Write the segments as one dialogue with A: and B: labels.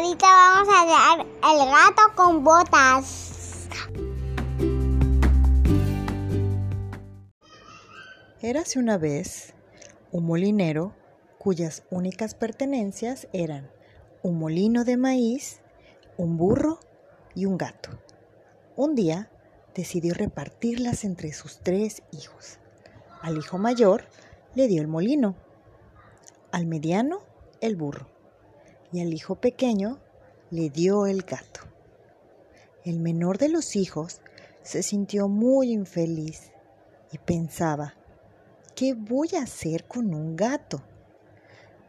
A: ahorita vamos a dar el gato con botas.
B: Érase una vez un molinero cuyas únicas pertenencias eran un molino de maíz, un burro y un gato. Un día decidió repartirlas entre sus tres hijos. Al hijo mayor le dio el molino, al mediano el burro y al hijo pequeño le dio el gato. El menor de los hijos se sintió muy infeliz y pensaba, ¿qué voy a hacer con un gato?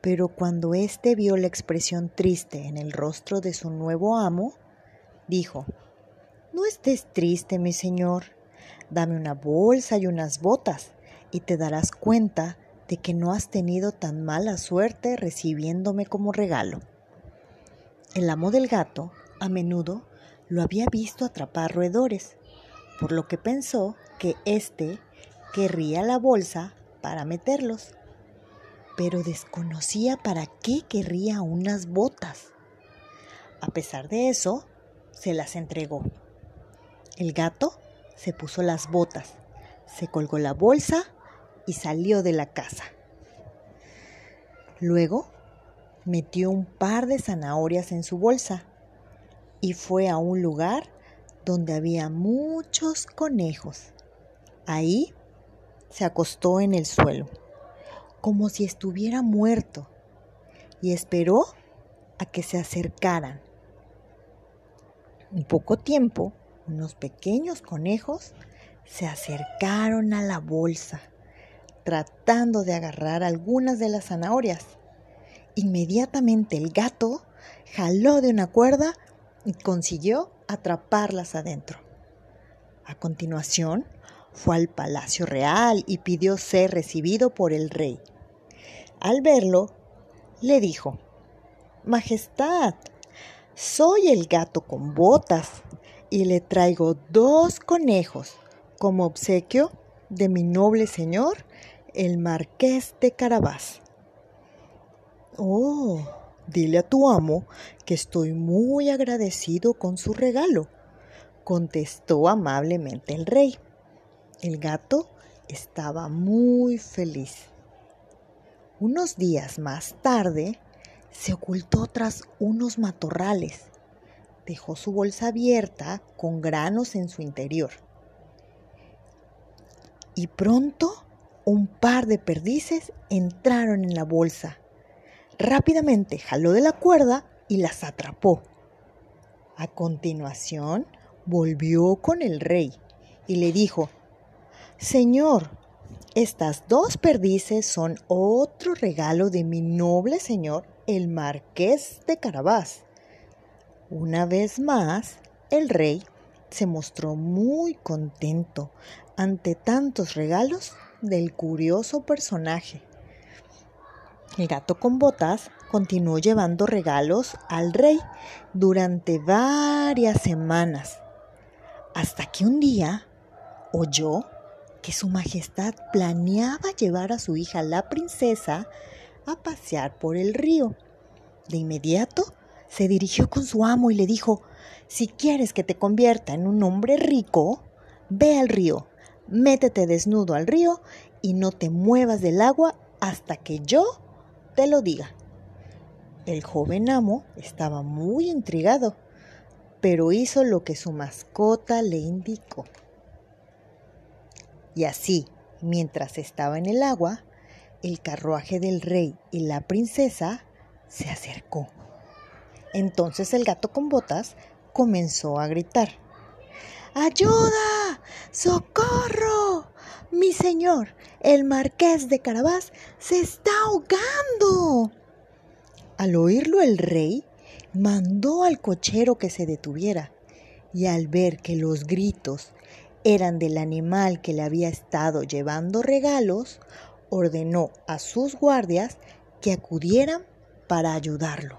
B: Pero cuando éste vio la expresión triste en el rostro de su nuevo amo, dijo, No estés triste, mi señor. Dame una bolsa y unas botas, y te darás cuenta de que no has tenido tan mala suerte recibiéndome como regalo. El amo del gato a menudo lo había visto atrapar roedores, por lo que pensó que éste querría la bolsa para meterlos, pero desconocía para qué querría unas botas. A pesar de eso, se las entregó. El gato se puso las botas, se colgó la bolsa y salió de la casa. Luego metió un par de zanahorias en su bolsa y fue a un lugar donde había muchos conejos. Ahí se acostó en el suelo, como si estuviera muerto, y esperó a que se acercaran. En poco tiempo, unos pequeños conejos se acercaron a la bolsa tratando de agarrar algunas de las zanahorias. Inmediatamente el gato jaló de una cuerda y consiguió atraparlas adentro. A continuación, fue al palacio real y pidió ser recibido por el rey. Al verlo, le dijo, Majestad, soy el gato con botas y le traigo dos conejos como obsequio de mi noble señor el marqués de Carabás. Oh, dile a tu amo que estoy muy agradecido con su regalo, contestó amablemente el rey. El gato estaba muy feliz. Unos días más tarde, se ocultó tras unos matorrales. Dejó su bolsa abierta con granos en su interior. Y pronto un par de perdices entraron en la bolsa. Rápidamente jaló de la cuerda y las atrapó. A continuación, volvió con el rey y le dijo, Señor, estas dos perdices son otro regalo de mi noble señor, el marqués de Carabás. Una vez más, el rey se mostró muy contento ante tantos regalos del curioso personaje. El gato con botas continuó llevando regalos al rey durante varias semanas, hasta que un día oyó que su majestad planeaba llevar a su hija la princesa a pasear por el río. De inmediato se dirigió con su amo y le dijo, si quieres que te convierta en un hombre rico, ve al río métete desnudo al río y no te muevas del agua hasta que yo te lo diga. El joven amo estaba muy intrigado, pero hizo lo que su mascota le indicó. Y así, mientras estaba en el agua, el carruaje del rey y la princesa se acercó. Entonces el gato con botas comenzó a gritar. ¡Ayuda! ¡Socorro! Mi señor, el marqués de Carabás, se está ahogando. Al oírlo el rey mandó al cochero que se detuviera y al ver que los gritos eran del animal que le había estado llevando regalos, ordenó a sus guardias que acudieran para ayudarlo.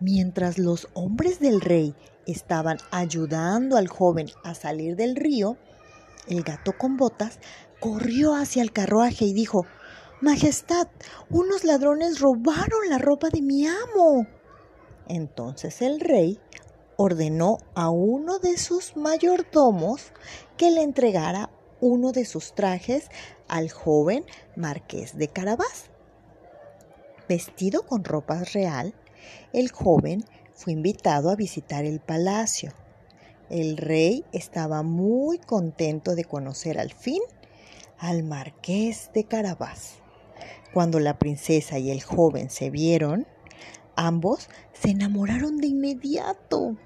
B: Mientras los hombres del rey estaban ayudando al joven a salir del río, el gato con botas corrió hacia el carruaje y dijo, Majestad, unos ladrones robaron la ropa de mi amo. Entonces el rey ordenó a uno de sus mayordomos que le entregara uno de sus trajes al joven marqués de Carabás. Vestido con ropa real, el joven fue invitado a visitar el palacio. El rey estaba muy contento de conocer al fin al marqués de Carabás. Cuando la princesa y el joven se vieron, ambos se enamoraron de inmediato.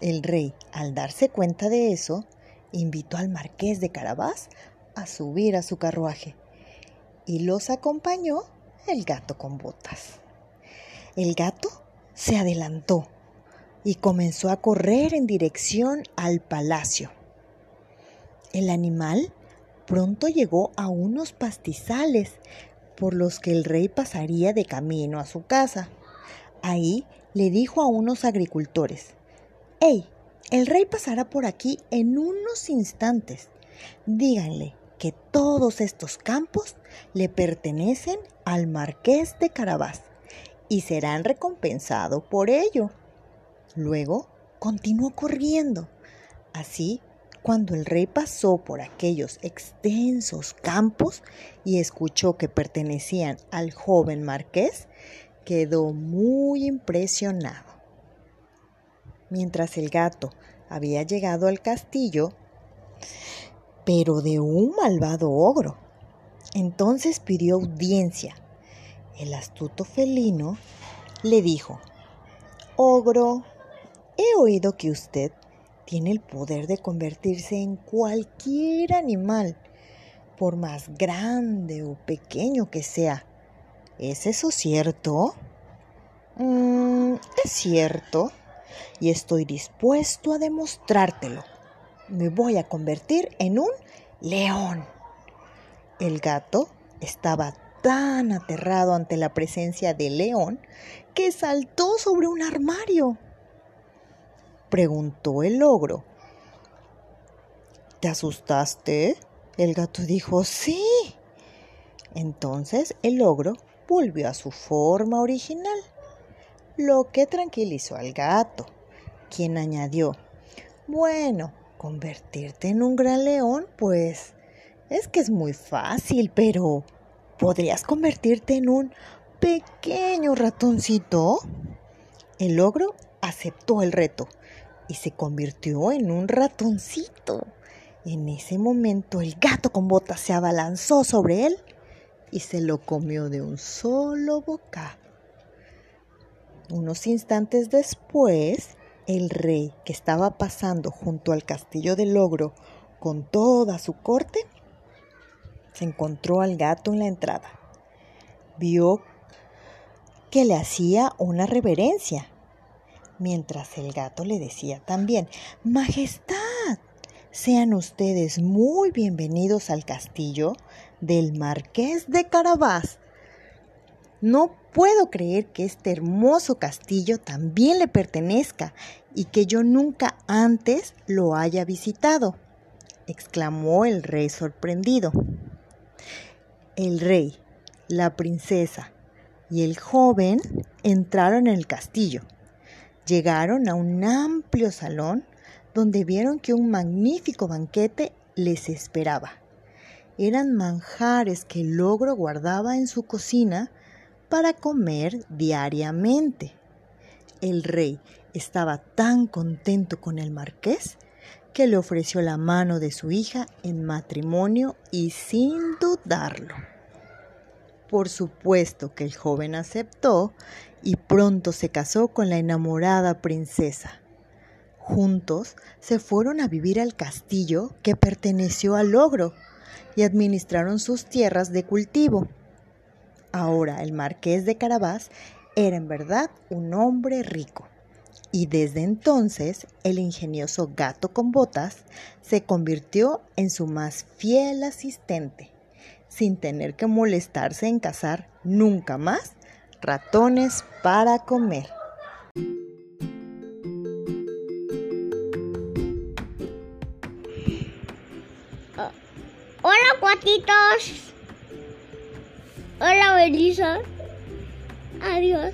B: El rey, al darse cuenta de eso, invitó al marqués de Carabás a subir a su carruaje y los acompañó el gato con botas. El gato se adelantó y comenzó a correr en dirección al palacio. El animal pronto llegó a unos pastizales por los que el rey pasaría de camino a su casa. Ahí le dijo a unos agricultores, ¡Ey! El rey pasará por aquí en unos instantes. Díganle que todos estos campos le pertenecen al marqués de Carabás y serán recompensados por ello. Luego continuó corriendo. Así cuando el rey pasó por aquellos extensos campos y escuchó que pertenecían al joven marqués, quedó muy impresionado. Mientras el gato había llegado al castillo, pero de un malvado ogro. Entonces pidió audiencia. El astuto felino le dijo, Ogro, he oído que usted tiene el poder de convertirse en cualquier animal, por más grande o pequeño que sea. ¿Es eso cierto? Mm, es cierto, y estoy dispuesto a demostrártelo. Me voy a convertir en un león. El gato estaba tan aterrado ante la presencia del león que saltó sobre un armario preguntó el ogro. ¿Te asustaste? El gato dijo, sí. Entonces el ogro volvió a su forma original, lo que tranquilizó al gato, quien añadió, bueno, convertirte en un gran león, pues es que es muy fácil, pero ¿podrías convertirte en un pequeño ratoncito? El ogro aceptó el reto y se convirtió en un ratoncito. En ese momento el gato con botas se abalanzó sobre él y se lo comió de un solo bocado. Unos instantes después, el rey, que estaba pasando junto al castillo del ogro con toda su corte, se encontró al gato en la entrada. Vio que le hacía una reverencia mientras el gato le decía también, Majestad, sean ustedes muy bienvenidos al castillo del Marqués de Carabás. No puedo creer que este hermoso castillo también le pertenezca y que yo nunca antes lo haya visitado, exclamó el rey sorprendido. El rey, la princesa y el joven entraron en el castillo. Llegaron a un amplio salón donde vieron que un magnífico banquete les esperaba. Eran manjares que el ogro guardaba en su cocina para comer diariamente. El rey estaba tan contento con el marqués que le ofreció la mano de su hija en matrimonio y sin dudarlo. Por supuesto que el joven aceptó y pronto se casó con la enamorada princesa. Juntos se fueron a vivir al castillo que perteneció al ogro y administraron sus tierras de cultivo. Ahora el marqués de Carabás era en verdad un hombre rico y desde entonces el ingenioso gato con botas se convirtió en su más fiel asistente, sin tener que molestarse en cazar nunca más ratones para comer.
A: Hola, cuatitos. Hola, Belisa. Adiós.